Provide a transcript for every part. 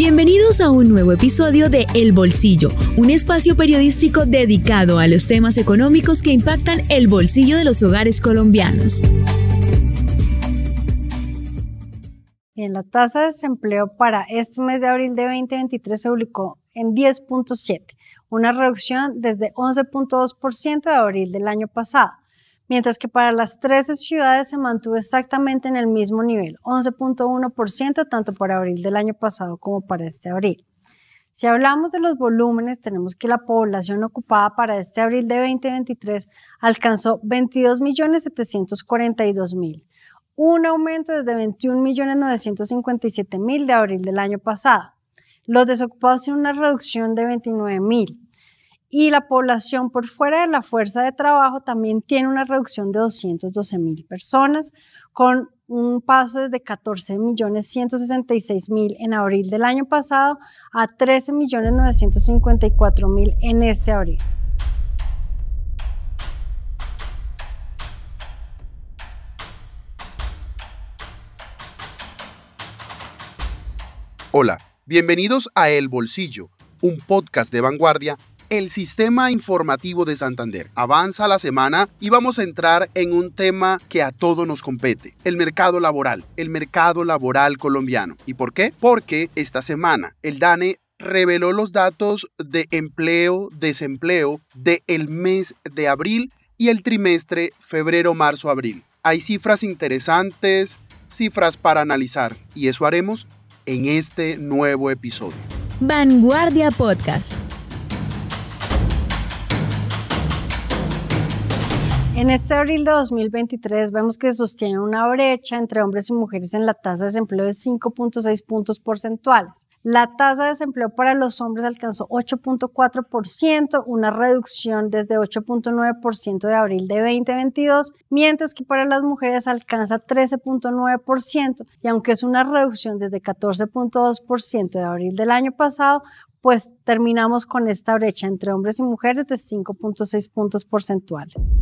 Bienvenidos a un nuevo episodio de El Bolsillo, un espacio periodístico dedicado a los temas económicos que impactan el bolsillo de los hogares colombianos. Bien, la tasa de desempleo para este mes de abril de 2023 se publicó en 10.7, una reducción desde 11.2% de abril del año pasado mientras que para las 13 ciudades se mantuvo exactamente en el mismo nivel, 11.1% tanto para abril del año pasado como para este abril. Si hablamos de los volúmenes, tenemos que la población ocupada para este abril de 2023 alcanzó 22.742.000, un aumento desde 21.957.000 de abril del año pasado. Los desocupados tienen una reducción de 29.000 y la población por fuera de la fuerza de trabajo también tiene una reducción de 212 mil personas, con un paso desde 14 millones 166 mil en abril del año pasado a 13 millones 954 mil en este abril. Hola, bienvenidos a El Bolsillo, un podcast de vanguardia el sistema informativo de Santander. Avanza la semana y vamos a entrar en un tema que a todos nos compete, el mercado laboral, el mercado laboral colombiano. ¿Y por qué? Porque esta semana el DANE reveló los datos de empleo, desempleo del el mes de abril y el trimestre febrero, marzo, abril. Hay cifras interesantes, cifras para analizar y eso haremos en este nuevo episodio. Vanguardia Podcast. En este abril de 2023 vemos que se sostiene una brecha entre hombres y mujeres en la tasa de desempleo de 5.6 puntos porcentuales. La tasa de desempleo para los hombres alcanzó 8.4%, una reducción desde 8.9% de abril de 2022, mientras que para las mujeres alcanza 13.9%, y aunque es una reducción desde 14.2% de abril del año pasado, pues terminamos con esta brecha entre hombres y mujeres de 5.6 puntos porcentuales.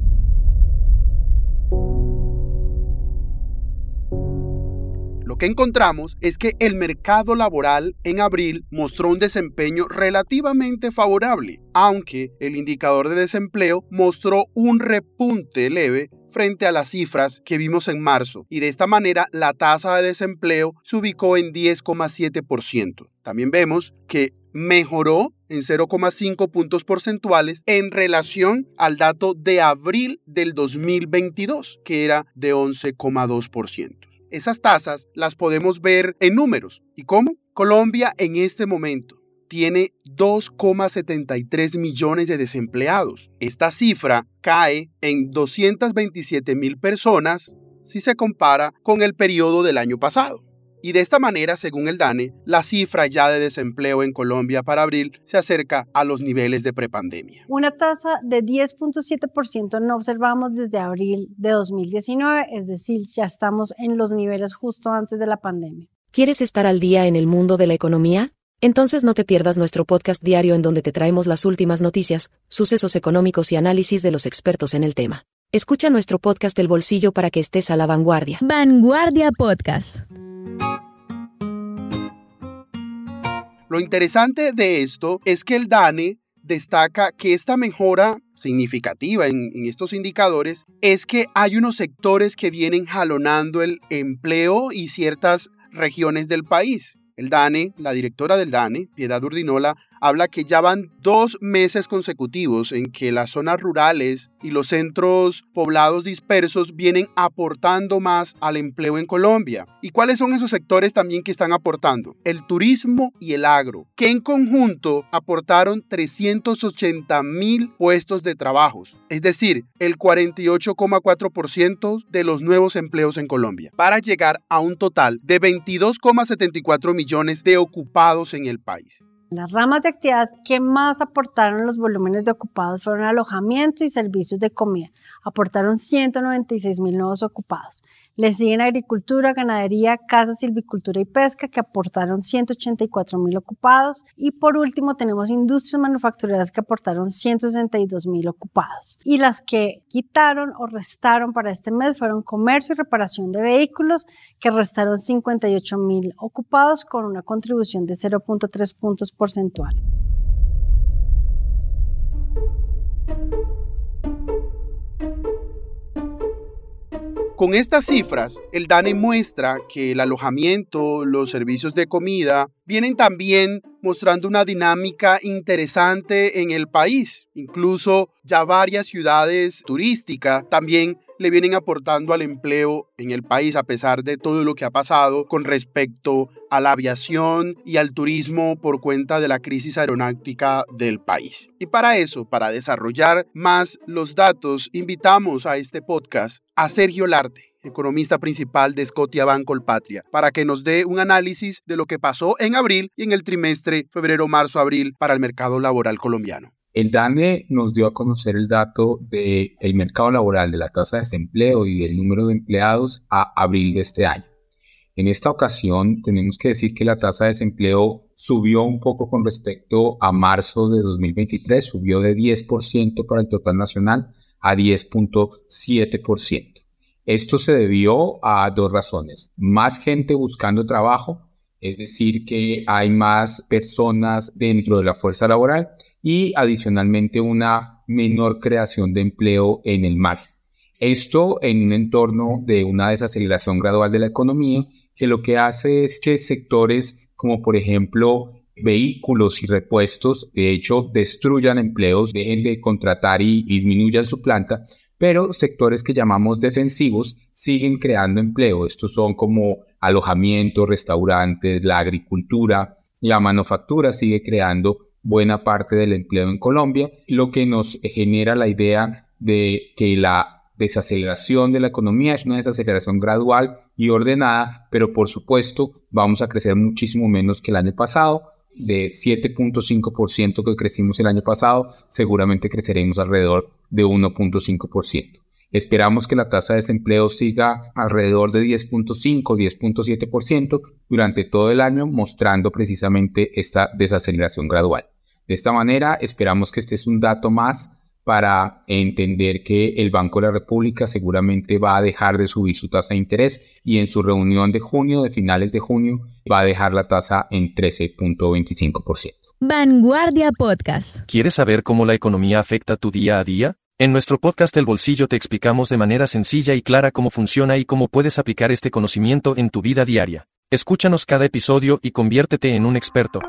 Lo que encontramos es que el mercado laboral en abril mostró un desempeño relativamente favorable, aunque el indicador de desempleo mostró un repunte leve frente a las cifras que vimos en marzo y de esta manera la tasa de desempleo se ubicó en 10,7%. También vemos que mejoró en 0,5 puntos porcentuales en relación al dato de abril del 2022, que era de 11,2%. Esas tasas las podemos ver en números. ¿Y cómo? Colombia en este momento tiene 2,73 millones de desempleados. Esta cifra cae en 227 mil personas si se compara con el periodo del año pasado. Y de esta manera, según el DANE, la cifra ya de desempleo en Colombia para abril se acerca a los niveles de prepandemia. Una tasa de 10.7% no observamos desde abril de 2019, es decir, ya estamos en los niveles justo antes de la pandemia. ¿Quieres estar al día en el mundo de la economía? Entonces no te pierdas nuestro podcast diario en donde te traemos las últimas noticias, sucesos económicos y análisis de los expertos en el tema. Escucha nuestro podcast El Bolsillo para que estés a la vanguardia. Vanguardia Podcast. Lo interesante de esto es que el DANE destaca que esta mejora significativa en, estos indicadores es que hay unos sectores que vienen jalonando el empleo y ciertas regiones del país. El DANE, la directora del DANE, Piedad Urdinola, habla que ya van dos meses consecutivos en que las zonas rurales y los centros poblados dispersos vienen aportando más al empleo en Colombia. ¿Y cuáles son esos sectores también que están aportando? El turismo y el agro, que en conjunto aportaron 380 mil puestos de trabajos, es decir, el 48,4% de los nuevos empleos en Colombia, para llegar a un total de 22,74 millones de ocupados en el país. Las ramas de actividad que más aportaron los volúmenes de ocupados fueron alojamiento y servicios de comida. Aportaron 196 mil nuevos ocupados. Le siguen agricultura, ganadería, casa, silvicultura y pesca, que aportaron 184 mil ocupados. Y por último, tenemos industrias manufactureras que aportaron 162 mil ocupados. Y las que quitaron o restaron para este mes fueron comercio y reparación de vehículos, que restaron 58 mil ocupados con una contribución de 0.3 puntos porcentuales. Con estas cifras, el DANE muestra que el alojamiento, los servicios de comida, vienen también mostrando una dinámica interesante en el país. Incluso ya varias ciudades turísticas también le vienen aportando al empleo en el país a pesar de todo lo que ha pasado con respecto a la aviación y al turismo por cuenta de la crisis aeronáutica del país. Y para eso, para desarrollar más los datos, invitamos a este podcast a Sergio Larte economista principal de Scotia Banco Patria, para que nos dé un análisis de lo que pasó en abril y en el trimestre febrero-marzo-abril para el mercado laboral colombiano. El DANE nos dio a conocer el dato del mercado laboral, de la tasa de desempleo y del número de empleados a abril de este año. En esta ocasión tenemos que decir que la tasa de desempleo subió un poco con respecto a marzo de 2023, subió de 10% para el total nacional a 10.7%. Esto se debió a dos razones. Más gente buscando trabajo, es decir, que hay más personas dentro de la fuerza laboral y adicionalmente una menor creación de empleo en el mar. Esto en un entorno de una desaceleración gradual de la economía que lo que hace es que sectores como por ejemplo vehículos y repuestos de hecho destruyan empleos, dejen de contratar y disminuyan su planta, pero sectores que llamamos defensivos siguen creando empleo. Estos son como alojamiento, restaurantes, la agricultura, la manufactura sigue creando buena parte del empleo en Colombia, lo que nos genera la idea de que la desaceleración de la economía es una desaceleración gradual y ordenada, pero por supuesto vamos a crecer muchísimo menos que el año pasado. De 7.5% que crecimos el año pasado, seguramente creceremos alrededor de 1.5%. Esperamos que la tasa de desempleo siga alrededor de 10.5, 10.7% durante todo el año, mostrando precisamente esta desaceleración gradual. De esta manera, esperamos que este es un dato más para entender que el Banco de la República seguramente va a dejar de subir su tasa de interés y en su reunión de junio, de finales de junio, va a dejar la tasa en 13.25%. Vanguardia Podcast. ¿Quieres saber cómo la economía afecta tu día a día? En nuestro podcast El Bolsillo te explicamos de manera sencilla y clara cómo funciona y cómo puedes aplicar este conocimiento en tu vida diaria. Escúchanos cada episodio y conviértete en un experto.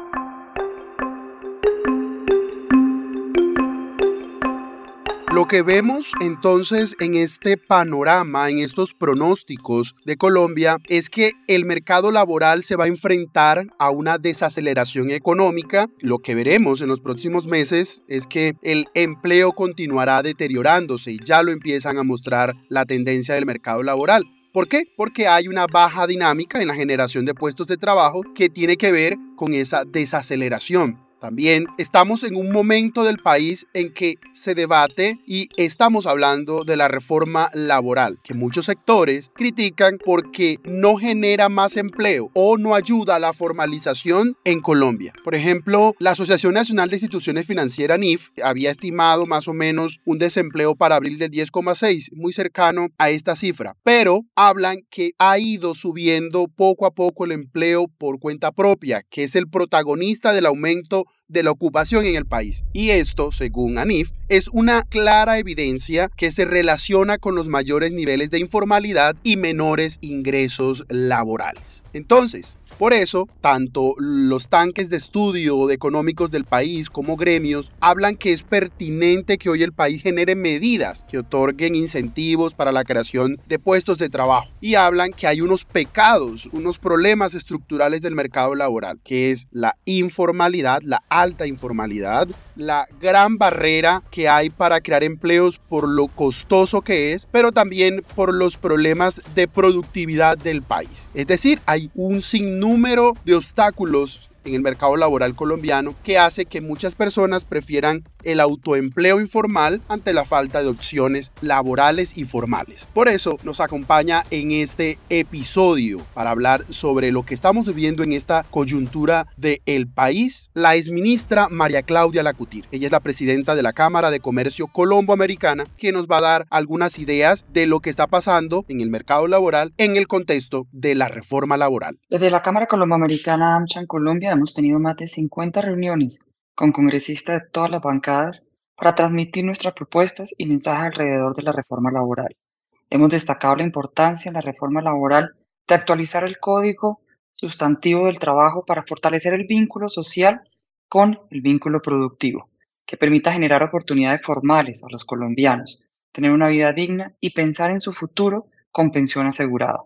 Lo que vemos entonces en este panorama, en estos pronósticos de Colombia, es que el mercado laboral se va a enfrentar a una desaceleración económica. Lo que veremos en los próximos meses es que el empleo continuará deteriorándose y ya lo empiezan a mostrar la tendencia del mercado laboral. ¿Por qué? Porque hay una baja dinámica en la generación de puestos de trabajo que tiene que ver con esa desaceleración. También estamos en un momento del país en que se debate y estamos hablando de la reforma laboral, que muchos sectores critican porque no genera más empleo o no ayuda a la formalización en Colombia. Por ejemplo, la Asociación Nacional de Instituciones Financieras, NIF, había estimado más o menos un desempleo para abril del 10,6, muy cercano a esta cifra, pero hablan que ha ido subiendo poco a poco el empleo por cuenta propia, que es el protagonista del aumento de la ocupación en el país. Y esto, según ANIF, es una clara evidencia que se relaciona con los mayores niveles de informalidad y menores ingresos laborales. Entonces, por eso, tanto los tanques de estudio económicos del país como gremios hablan que es pertinente que hoy el país genere medidas que otorguen incentivos para la creación de puestos de trabajo y hablan que hay unos pecados, unos problemas estructurales del mercado laboral, que es la informalidad, la alta informalidad, la gran barrera que hay para crear empleos por lo costoso que es, pero también por los problemas de productividad del país. Es decir, hay un sinnúmero de obstáculos en el mercado laboral colombiano que hace que muchas personas prefieran el autoempleo informal ante la falta de opciones laborales y formales. Por eso nos acompaña en este episodio para hablar sobre lo que estamos viviendo en esta coyuntura del país la exministra María Claudia Lacutir. Ella es la presidenta de la Cámara de Comercio Colombo-Americana, quien nos va a dar algunas ideas de lo que está pasando en el mercado laboral en el contexto de la reforma laboral. Desde la Cámara Colombo-Americana AMCHA en Colombia hemos tenido más de 50 reuniones con congresistas de todas las bancadas para transmitir nuestras propuestas y mensajes alrededor de la reforma laboral. Hemos destacado la importancia en la reforma laboral de actualizar el código sustantivo del trabajo para fortalecer el vínculo social con el vínculo productivo, que permita generar oportunidades formales a los colombianos, tener una vida digna y pensar en su futuro con pensión asegurada.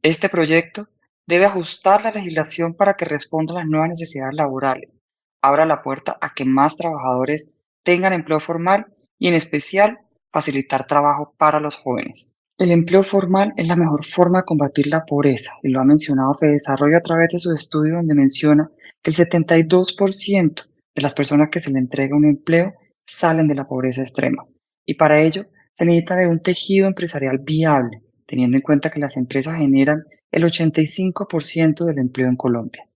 Este proyecto debe ajustar la legislación para que responda a las nuevas necesidades laborales, abra la puerta a que más trabajadores tengan empleo formal y en especial facilitar trabajo para los jóvenes. El empleo formal es la mejor forma de combatir la pobreza y lo ha mencionado Fede Desarrollo a través de su estudio donde menciona que el 72% de las personas que se le entrega un empleo salen de la pobreza extrema y para ello se necesita de un tejido empresarial viable, teniendo en cuenta que las empresas generan el 85% del empleo en Colombia.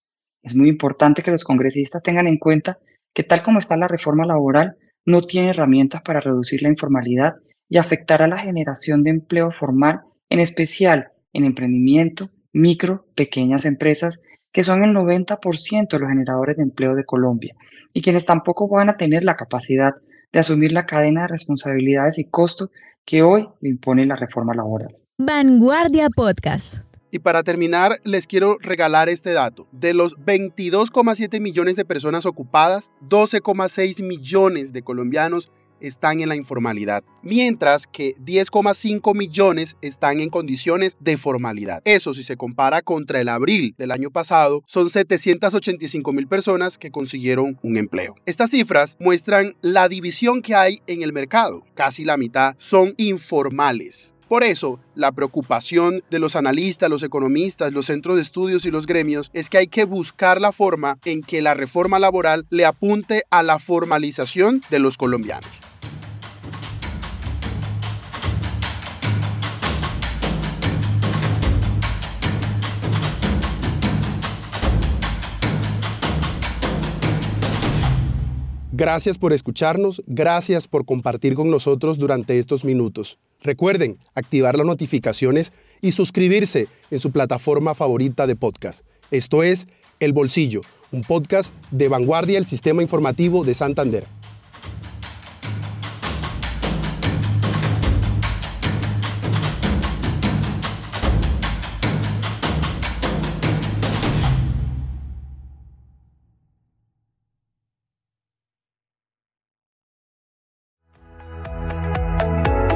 Es muy importante que los congresistas tengan en cuenta que tal como está la reforma laboral, no tiene herramientas para reducir la informalidad y afectar a la generación de empleo formal, en especial en emprendimiento, micro, pequeñas empresas, que son el 90% de los generadores de empleo de Colombia y quienes tampoco van a tener la capacidad de asumir la cadena de responsabilidades y costos que hoy le impone la reforma laboral. Vanguardia Podcast. Y para terminar, les quiero regalar este dato. De los 22,7 millones de personas ocupadas, 12,6 millones de colombianos están en la informalidad, mientras que 10,5 millones están en condiciones de formalidad. Eso si se compara contra el abril del año pasado, son 785 mil personas que consiguieron un empleo. Estas cifras muestran la división que hay en el mercado. Casi la mitad son informales. Por eso, la preocupación de los analistas, los economistas, los centros de estudios y los gremios es que hay que buscar la forma en que la reforma laboral le apunte a la formalización de los colombianos. Gracias por escucharnos, gracias por compartir con nosotros durante estos minutos. Recuerden activar las notificaciones y suscribirse en su plataforma favorita de podcast. Esto es El Bolsillo, un podcast de vanguardia del sistema informativo de Santander.